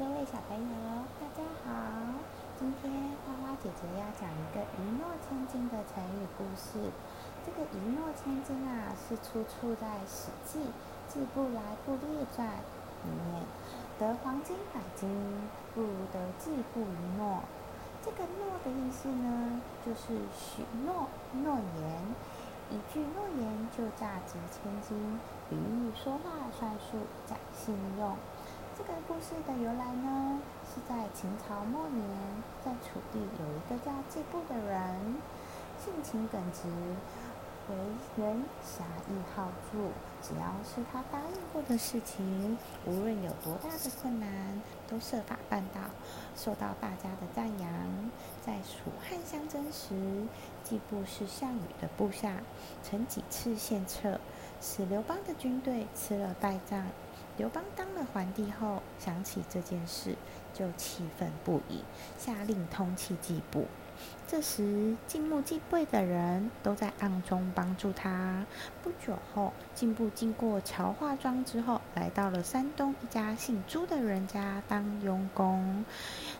各位小朋友，大家好！今天花花姐姐要讲一个一诺千金的成语故事。这个一诺千金啊，是出处在《史记·季布来布列传》里面。得黄金百斤，不如得季布一诺。这个诺的意思呢，就是许诺、诺言。一句诺言就价值千金，比喻说话算数、讲信用。这个故事的由来呢，是在秦朝末年，在楚地有一个叫季布的人，性情耿直，为人侠义好助，只要是他答应过的事情，无论有多大的困难，都设法办到，受到大家的赞扬。在蜀汉相争时，季布是项羽的部下，曾几次献策，使刘邦的军队吃了败仗。刘邦当了皇帝后，想起这件事，就气愤不已，下令通缉季布。这时，进目季布的人都在暗中帮助他。不久后，季布经过乔化庄之后，来到了山东一家姓朱的人家当佣工。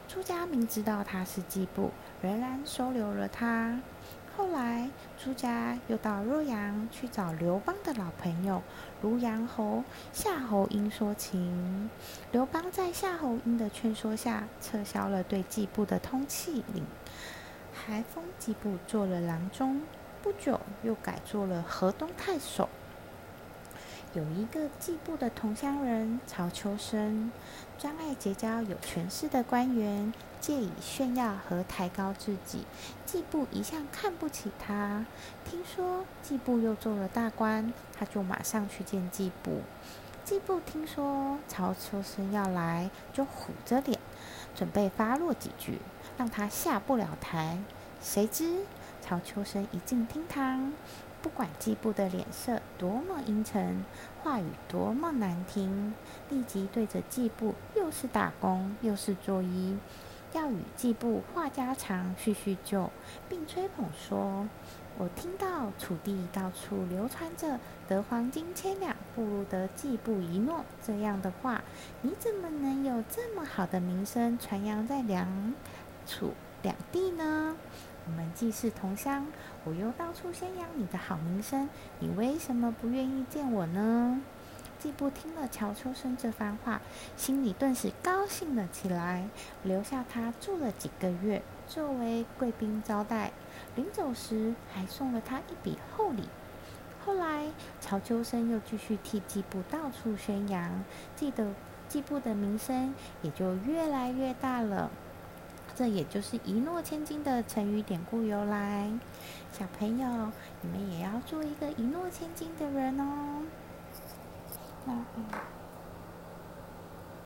朱家明知道他是季布，仍然收留了他。后来，朱家又到洛阳去找刘邦的老朋友庐阳侯夏侯婴说情。刘邦在夏侯婴的劝说下，撤销了对季布的通缉令，还封季布做了郎中。不久，又改做了河东太守。有一个季布的同乡人曹秋生，专爱结交有权势的官员，借以炫耀和抬高自己。季布一向看不起他。听说季布又做了大官，他就马上去见季布。季布听说曹秋生要来，就虎着脸，准备发落几句，让他下不了台。谁知曹秋生一进厅堂。不管季布的脸色多么阴沉，话语多么难听，立即对着季布又是打工又是作揖，要与季布话家常叙叙旧，并吹捧说：“我听到楚地到处流传着得黄金千两不如得季布一诺这样的话，你怎么能有这么好的名声传扬在梁楚两地呢？”我们既是同乡，我又到处宣扬你的好名声，你为什么不愿意见我呢？季布听了乔秋生这番话，心里顿时高兴了起来，留下他住了几个月，作为贵宾招待。临走时，还送了他一笔厚礼。后来，乔秋生又继续替季布到处宣扬，记得季布的名声也就越来越大了。这也就是一诺千金的成语典故由来。小朋友，你们也要做一个一诺千金的人哦。嗯。